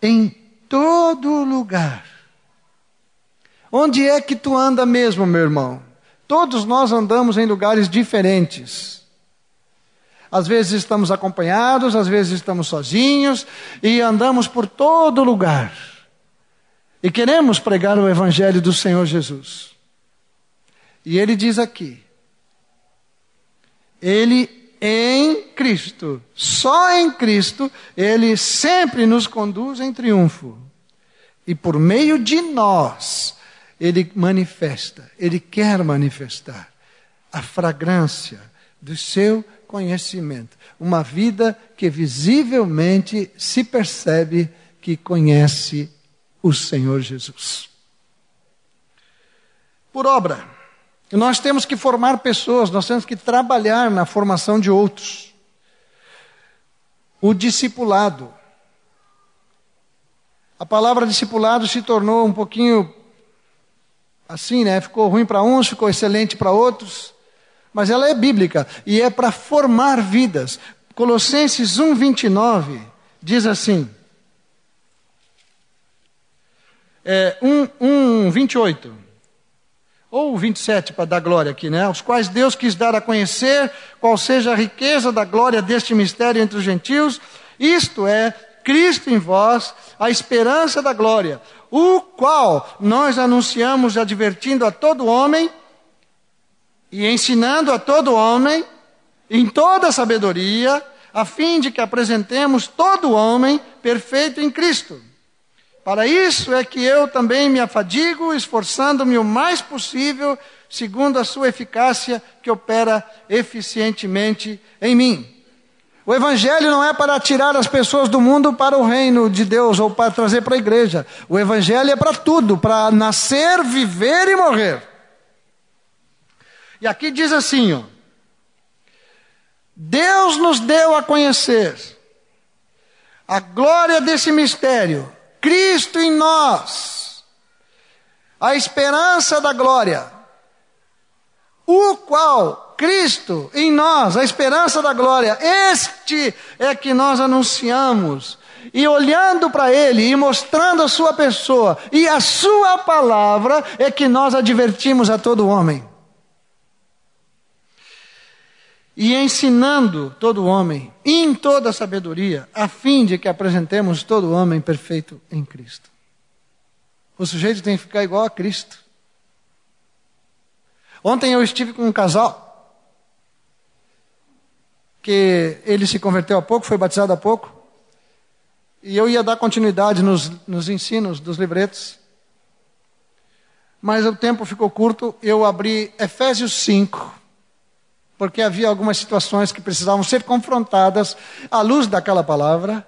[SPEAKER 1] em todo lugar. Onde é que tu anda mesmo, meu irmão? Todos nós andamos em lugares diferentes. Às vezes estamos acompanhados, às vezes estamos sozinhos e andamos por todo lugar. E queremos pregar o Evangelho do Senhor Jesus. E ele diz aqui: Ele em Cristo, só em Cristo, Ele sempre nos conduz em triunfo. E por meio de nós, Ele manifesta, Ele quer manifestar a fragrância do seu conhecimento. Uma vida que visivelmente se percebe que conhece o Senhor Jesus. Por obra, nós temos que formar pessoas, nós temos que trabalhar na formação de outros. O discipulado. A palavra discipulado se tornou um pouquinho assim, né? Ficou ruim para uns, ficou excelente para outros. Mas ela é bíblica e é para formar vidas. Colossenses 1:29 diz assim: é, 1, 1, 28. Ou 27 para dar glória aqui, né? Os quais Deus quis dar a conhecer qual seja a riqueza da glória deste mistério entre os gentios, isto é, Cristo em vós, a esperança da glória, o qual nós anunciamos advertindo a todo homem e ensinando a todo homem em toda sabedoria, a fim de que apresentemos todo homem perfeito em Cristo. Para isso é que eu também me afadigo, esforçando-me o mais possível, segundo a sua eficácia que opera eficientemente em mim. O Evangelho não é para tirar as pessoas do mundo para o reino de Deus ou para trazer para a igreja. O Evangelho é para tudo, para nascer, viver e morrer. E aqui diz assim: ó, Deus nos deu a conhecer a glória desse mistério Cristo em nós, a esperança da glória, o qual Cristo em nós, a esperança da glória, este é que nós anunciamos. E olhando para Ele e mostrando a Sua pessoa e a Sua palavra, é que nós advertimos a todo homem. E ensinando todo homem em toda sabedoria, a fim de que apresentemos todo homem perfeito em Cristo. O sujeito tem que ficar igual a Cristo. Ontem eu estive com um casal que ele se converteu há pouco, foi batizado há pouco, e eu ia dar continuidade nos, nos ensinos dos livretos, mas o tempo ficou curto, eu abri Efésios 5, porque havia algumas situações que precisavam ser confrontadas à luz daquela palavra.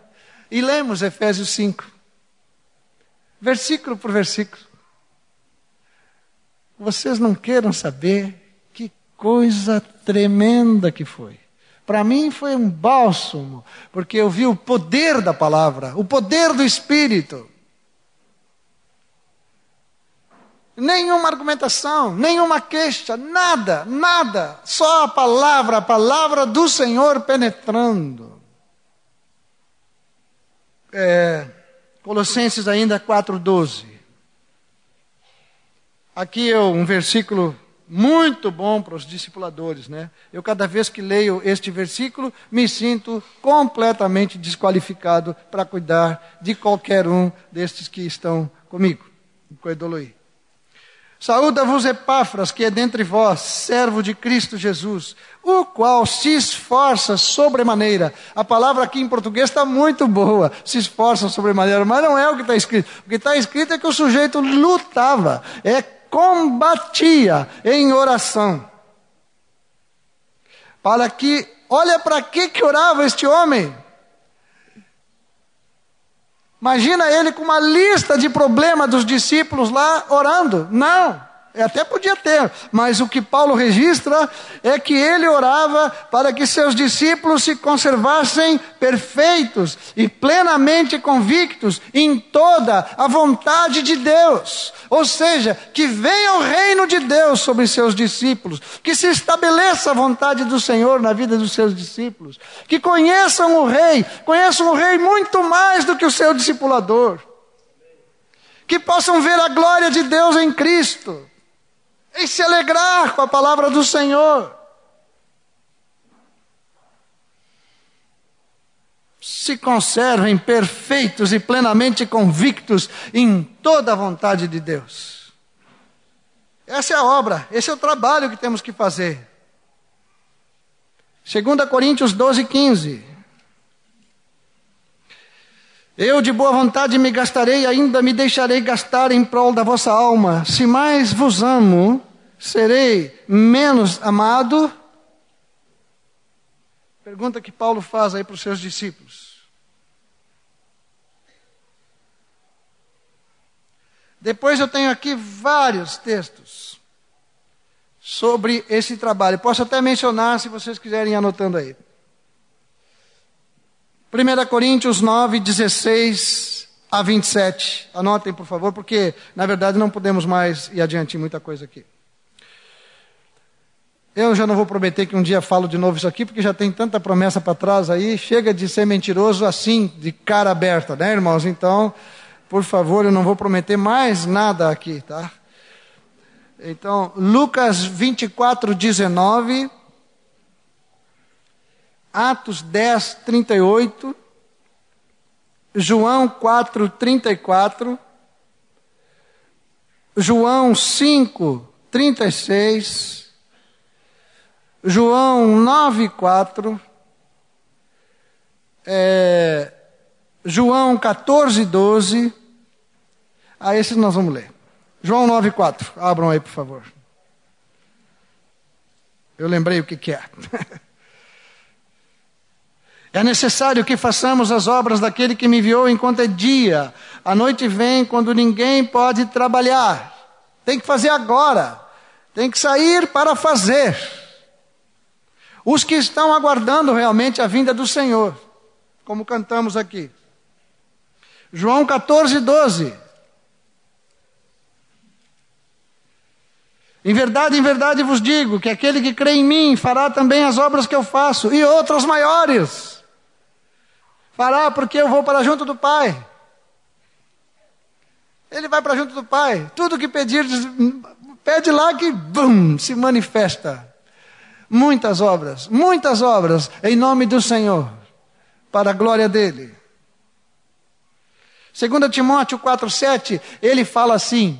[SPEAKER 1] E lemos Efésios 5, versículo por versículo. Vocês não queiram saber que coisa tremenda que foi. Para mim foi um bálsamo, porque eu vi o poder da palavra, o poder do Espírito. Nenhuma argumentação, nenhuma queixa, nada, nada. Só a palavra, a palavra do Senhor penetrando. É, Colossenses ainda 4,12. Aqui é um versículo muito bom para os discipuladores, né? Eu cada vez que leio este versículo me sinto completamente desqualificado para cuidar de qualquer um destes que estão comigo, com Edoloí. Saúda-vos Epáfras, que é dentre vós, servo de Cristo Jesus, o qual se esforça sobremaneira. A palavra aqui em português está muito boa, se esforça sobremaneira, mas não é o que está escrito. O que está escrito é que o sujeito lutava, é combatia em oração. Para que, olha para que que orava este homem? Imagina ele com uma lista de problemas dos discípulos lá orando. Não. Até podia ter, mas o que Paulo registra é que ele orava para que seus discípulos se conservassem perfeitos e plenamente convictos em toda a vontade de Deus. Ou seja, que venha o reino de Deus sobre seus discípulos, que se estabeleça a vontade do Senhor na vida dos seus discípulos, que conheçam o Rei, conheçam o Rei muito mais do que o seu discipulador, que possam ver a glória de Deus em Cristo em se alegrar com a palavra do Senhor. Se conservem perfeitos e plenamente convictos em toda a vontade de Deus. Essa é a obra, esse é o trabalho que temos que fazer. 2 Coríntios 12, 15. Eu de boa vontade me gastarei, ainda me deixarei gastar em prol da vossa alma. Se mais vos amo, serei menos amado? Pergunta que Paulo faz aí para os seus discípulos. Depois eu tenho aqui vários textos sobre esse trabalho. Posso até mencionar se vocês quiserem anotando aí. 1 Coríntios 9, 16 a 27. Anotem, por favor, porque na verdade não podemos mais ir adiante muita coisa aqui. Eu já não vou prometer que um dia falo de novo isso aqui, porque já tem tanta promessa para trás aí. Chega de ser mentiroso assim, de cara aberta, né, irmãos? Então, por favor, eu não vou prometer mais nada aqui, tá? Então, Lucas 24, 19. Atos 10, 38, João 4, 34, João 5, 36, João 9, 4, é, João 14, 12. Ah, esses nós vamos ler. João 9, 4. Abram aí, por favor. Eu lembrei o que, que é. [LAUGHS] É necessário que façamos as obras daquele que me enviou enquanto é dia. A noite vem quando ninguém pode trabalhar. Tem que fazer agora. Tem que sair para fazer. Os que estão aguardando realmente a vinda do Senhor, como cantamos aqui. João 14, 12. Em verdade, em verdade vos digo que aquele que crê em mim fará também as obras que eu faço e outras maiores Fará porque eu vou para junto do Pai. Ele vai para junto do Pai. Tudo que pedir, pede lá que bum, se manifesta. Muitas obras, muitas obras em nome do Senhor, para a glória dele. 2 Timóteo 4,7, ele fala assim: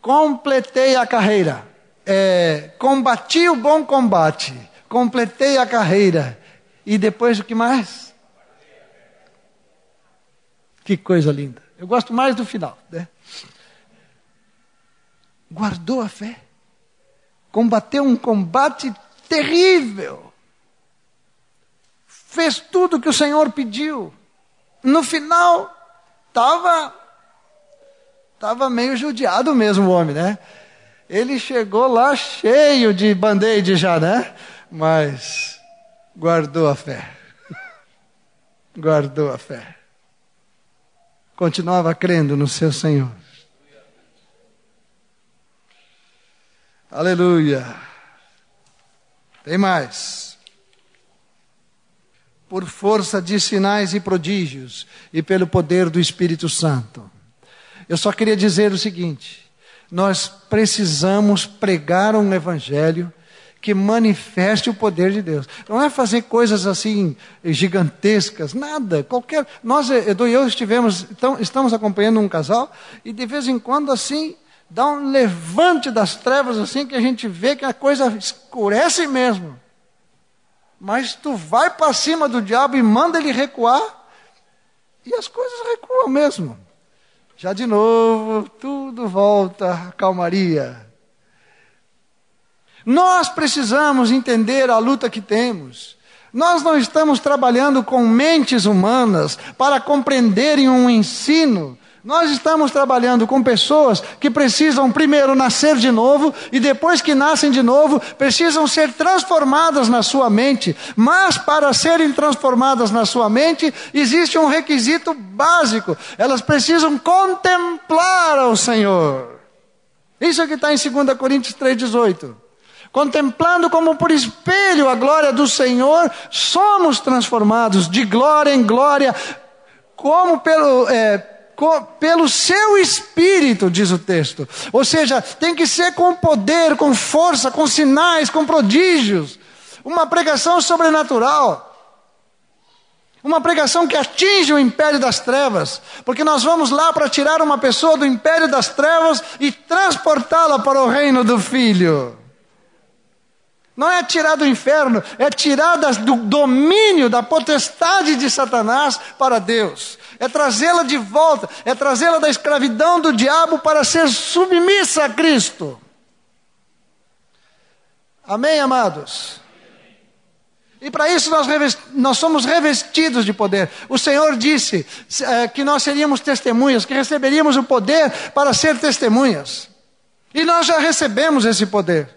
[SPEAKER 1] completei a carreira, é, combati o bom combate, completei a carreira, e depois o que mais? Que coisa linda. Eu gosto mais do final. Né? Guardou a fé. Combateu um combate terrível. Fez tudo o que o Senhor pediu. No final, estava tava meio judiado mesmo o homem, né? Ele chegou lá cheio de band-aid já, né? Mas guardou a fé. guardou a fé. Continuava crendo no seu Senhor. Aleluia. Tem mais. Por força de sinais e prodígios e pelo poder do Espírito Santo. Eu só queria dizer o seguinte: nós precisamos pregar um evangelho que manifeste o poder de Deus. Não é fazer coisas assim gigantescas, nada, qualquer. Nós, Edu e eu, estivemos, então, estamos acompanhando um casal e de vez em quando assim dá um levante das trevas assim que a gente vê que a coisa escurece mesmo. Mas tu vai para cima do diabo e manda ele recuar e as coisas recuam mesmo. Já de novo, tudo volta à calmaria. Nós precisamos entender a luta que temos. Nós não estamos trabalhando com mentes humanas para compreenderem um ensino. Nós estamos trabalhando com pessoas que precisam primeiro nascer de novo e depois que nascem de novo, precisam ser transformadas na sua mente. Mas para serem transformadas na sua mente, existe um requisito básico: elas precisam contemplar ao Senhor. Isso é que está em 2 Coríntios 3,18 contemplando como por espelho a glória do Senhor, somos transformados de glória em glória, como pelo. É, pelo seu espírito, diz o texto. Ou seja, tem que ser com poder, com força, com sinais, com prodígios. Uma pregação sobrenatural. Uma pregação que atinge o império das trevas, porque nós vamos lá para tirar uma pessoa do império das trevas e transportá-la para o reino do Filho. Não é tirar do inferno, é tirar do domínio, da potestade de Satanás para Deus. É trazê-la de volta, é trazê-la da escravidão do diabo para ser submissa a Cristo. Amém, amados? E para isso nós, nós, somos revestidos de poder. O Senhor disse é, que nós seríamos testemunhas, que receberíamos o poder para ser testemunhas. E nós já recebemos esse poder.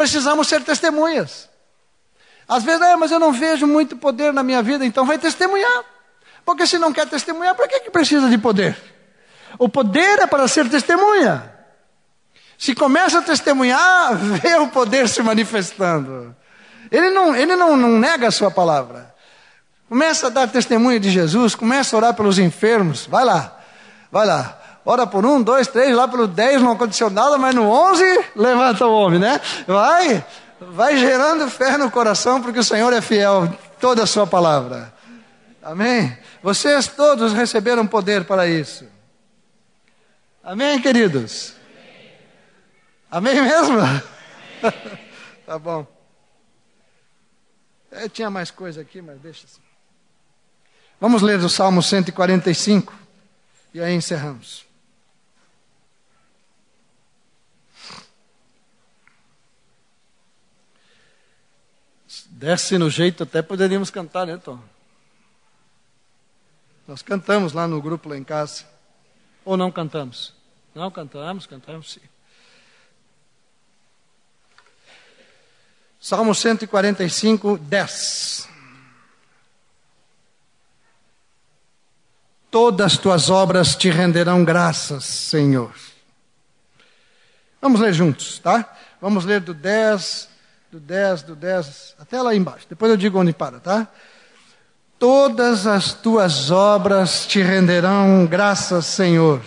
[SPEAKER 1] Precisamos ser testemunhas. Às vezes, é, mas eu não vejo muito poder na minha vida, então vai testemunhar. Porque se não quer testemunhar, para que, que precisa de poder? O poder é para ser testemunha. Se começa a testemunhar, [LAUGHS] vê o poder se manifestando. Ele não, ele não, não nega a sua palavra. Começa a dar testemunho de Jesus, começa a orar pelos enfermos. Vai lá, vai lá. Ora por um, dois, três, lá pelo dez não aconteceu nada, mas no onze levanta o homem, né? Vai, vai gerando fé no coração, porque o Senhor é fiel toda a sua palavra. Amém? Vocês todos receberam poder para isso. Amém, queridos? Amém mesmo? [LAUGHS] tá bom. Eu tinha mais coisa aqui, mas deixa assim. Vamos ler o Salmo 145 e aí encerramos. Desce no jeito, até poderíamos cantar, né, Tom? Nós cantamos lá no grupo lá em casa. Ou não cantamos? Não cantamos, cantamos sim. Salmo 145, 10. Todas as tuas obras te renderão graças, Senhor. Vamos ler juntos, tá? Vamos ler do 10 do 10, do 10, até lá embaixo. Depois eu digo onde para, tá? Todas as tuas obras te renderão graças, Senhor,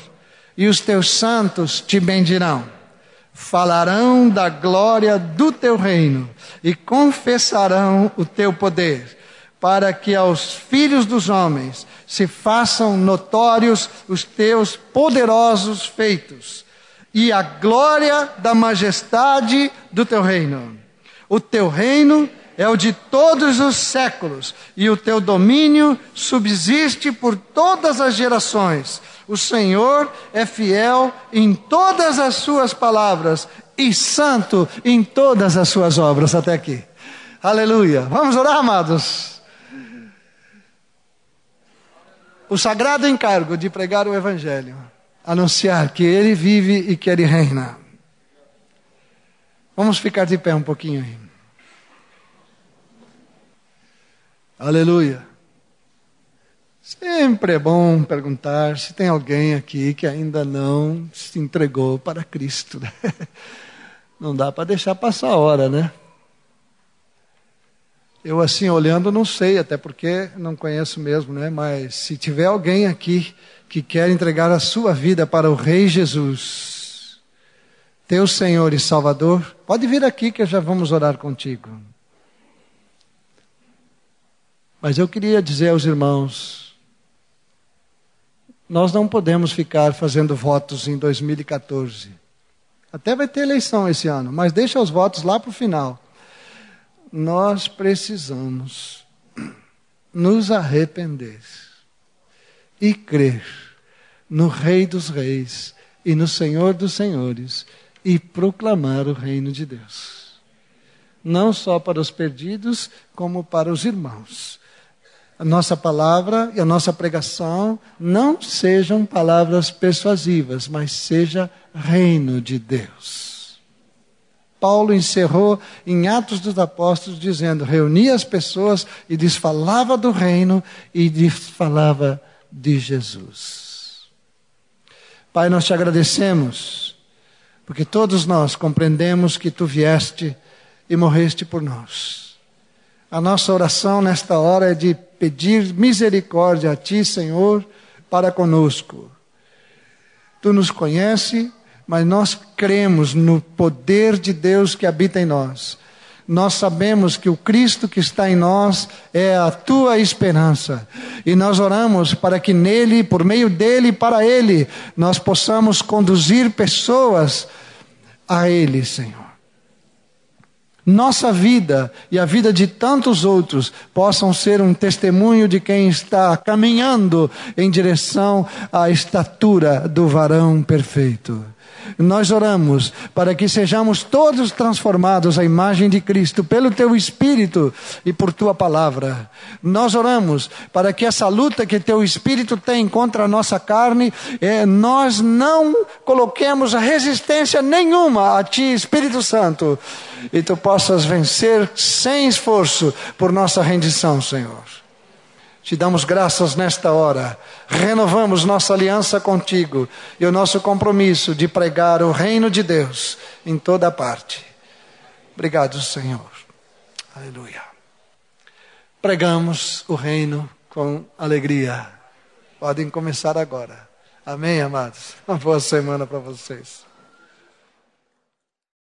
[SPEAKER 1] e os teus santos te bendirão. Falarão da glória do teu reino e confessarão o teu poder, para que aos filhos dos homens se façam notórios os teus poderosos feitos e a glória da majestade do teu reino. O teu reino é o de todos os séculos, e o teu domínio subsiste por todas as gerações. O Senhor é fiel em todas as suas palavras e santo em todas as suas obras. Até aqui. Aleluia. Vamos orar, amados. O sagrado encargo de pregar o Evangelho, anunciar que Ele vive e que Ele reina. Vamos ficar de pé um pouquinho aí. Aleluia. Sempre é bom perguntar se tem alguém aqui que ainda não se entregou para Cristo. [LAUGHS] Não dá para deixar passar a hora, né? Eu assim olhando não sei, até porque não conheço mesmo, né? Mas se tiver alguém aqui que quer entregar a sua vida para o Rei Jesus, teu Senhor e Salvador, pode vir aqui que já vamos orar contigo. Mas eu queria dizer aos irmãos, nós não podemos ficar fazendo votos em 2014. Até vai ter eleição esse ano, mas deixa os votos lá para o final nós precisamos nos arrepender e crer no Rei dos Reis e no Senhor dos Senhores e proclamar o reino de Deus. Não só para os perdidos, como para os irmãos. A nossa palavra e a nossa pregação não sejam palavras persuasivas, mas seja reino de Deus. Paulo encerrou em Atos dos Apóstolos dizendo: reunia as pessoas e lhes falava do reino e lhes falava de Jesus. Pai, nós te agradecemos, porque todos nós compreendemos que tu vieste e morreste por nós. A nossa oração nesta hora é de pedir misericórdia a ti, Senhor, para conosco. Tu nos conhece mas nós cremos no poder de Deus que habita em nós. Nós sabemos que o Cristo que está em nós é a tua esperança. E nós oramos para que nele, por meio dele e para ele, nós possamos conduzir pessoas a ele, Senhor. Nossa vida e a vida de tantos outros possam ser um testemunho de quem está caminhando em direção à estatura do varão perfeito. Nós oramos para que sejamos todos transformados à imagem de Cristo pelo teu Espírito e por tua palavra. Nós oramos para que essa luta que teu Espírito tem contra a nossa carne, eh, nós não coloquemos resistência nenhuma a ti, Espírito Santo, e tu possas vencer sem esforço por nossa rendição, Senhor. Te damos graças nesta hora. Renovamos nossa aliança contigo e o nosso compromisso de pregar o reino de Deus em toda parte. Obrigado, Senhor. Aleluia. Pregamos o reino com alegria. Podem começar agora. Amém, amados? Uma boa semana para vocês.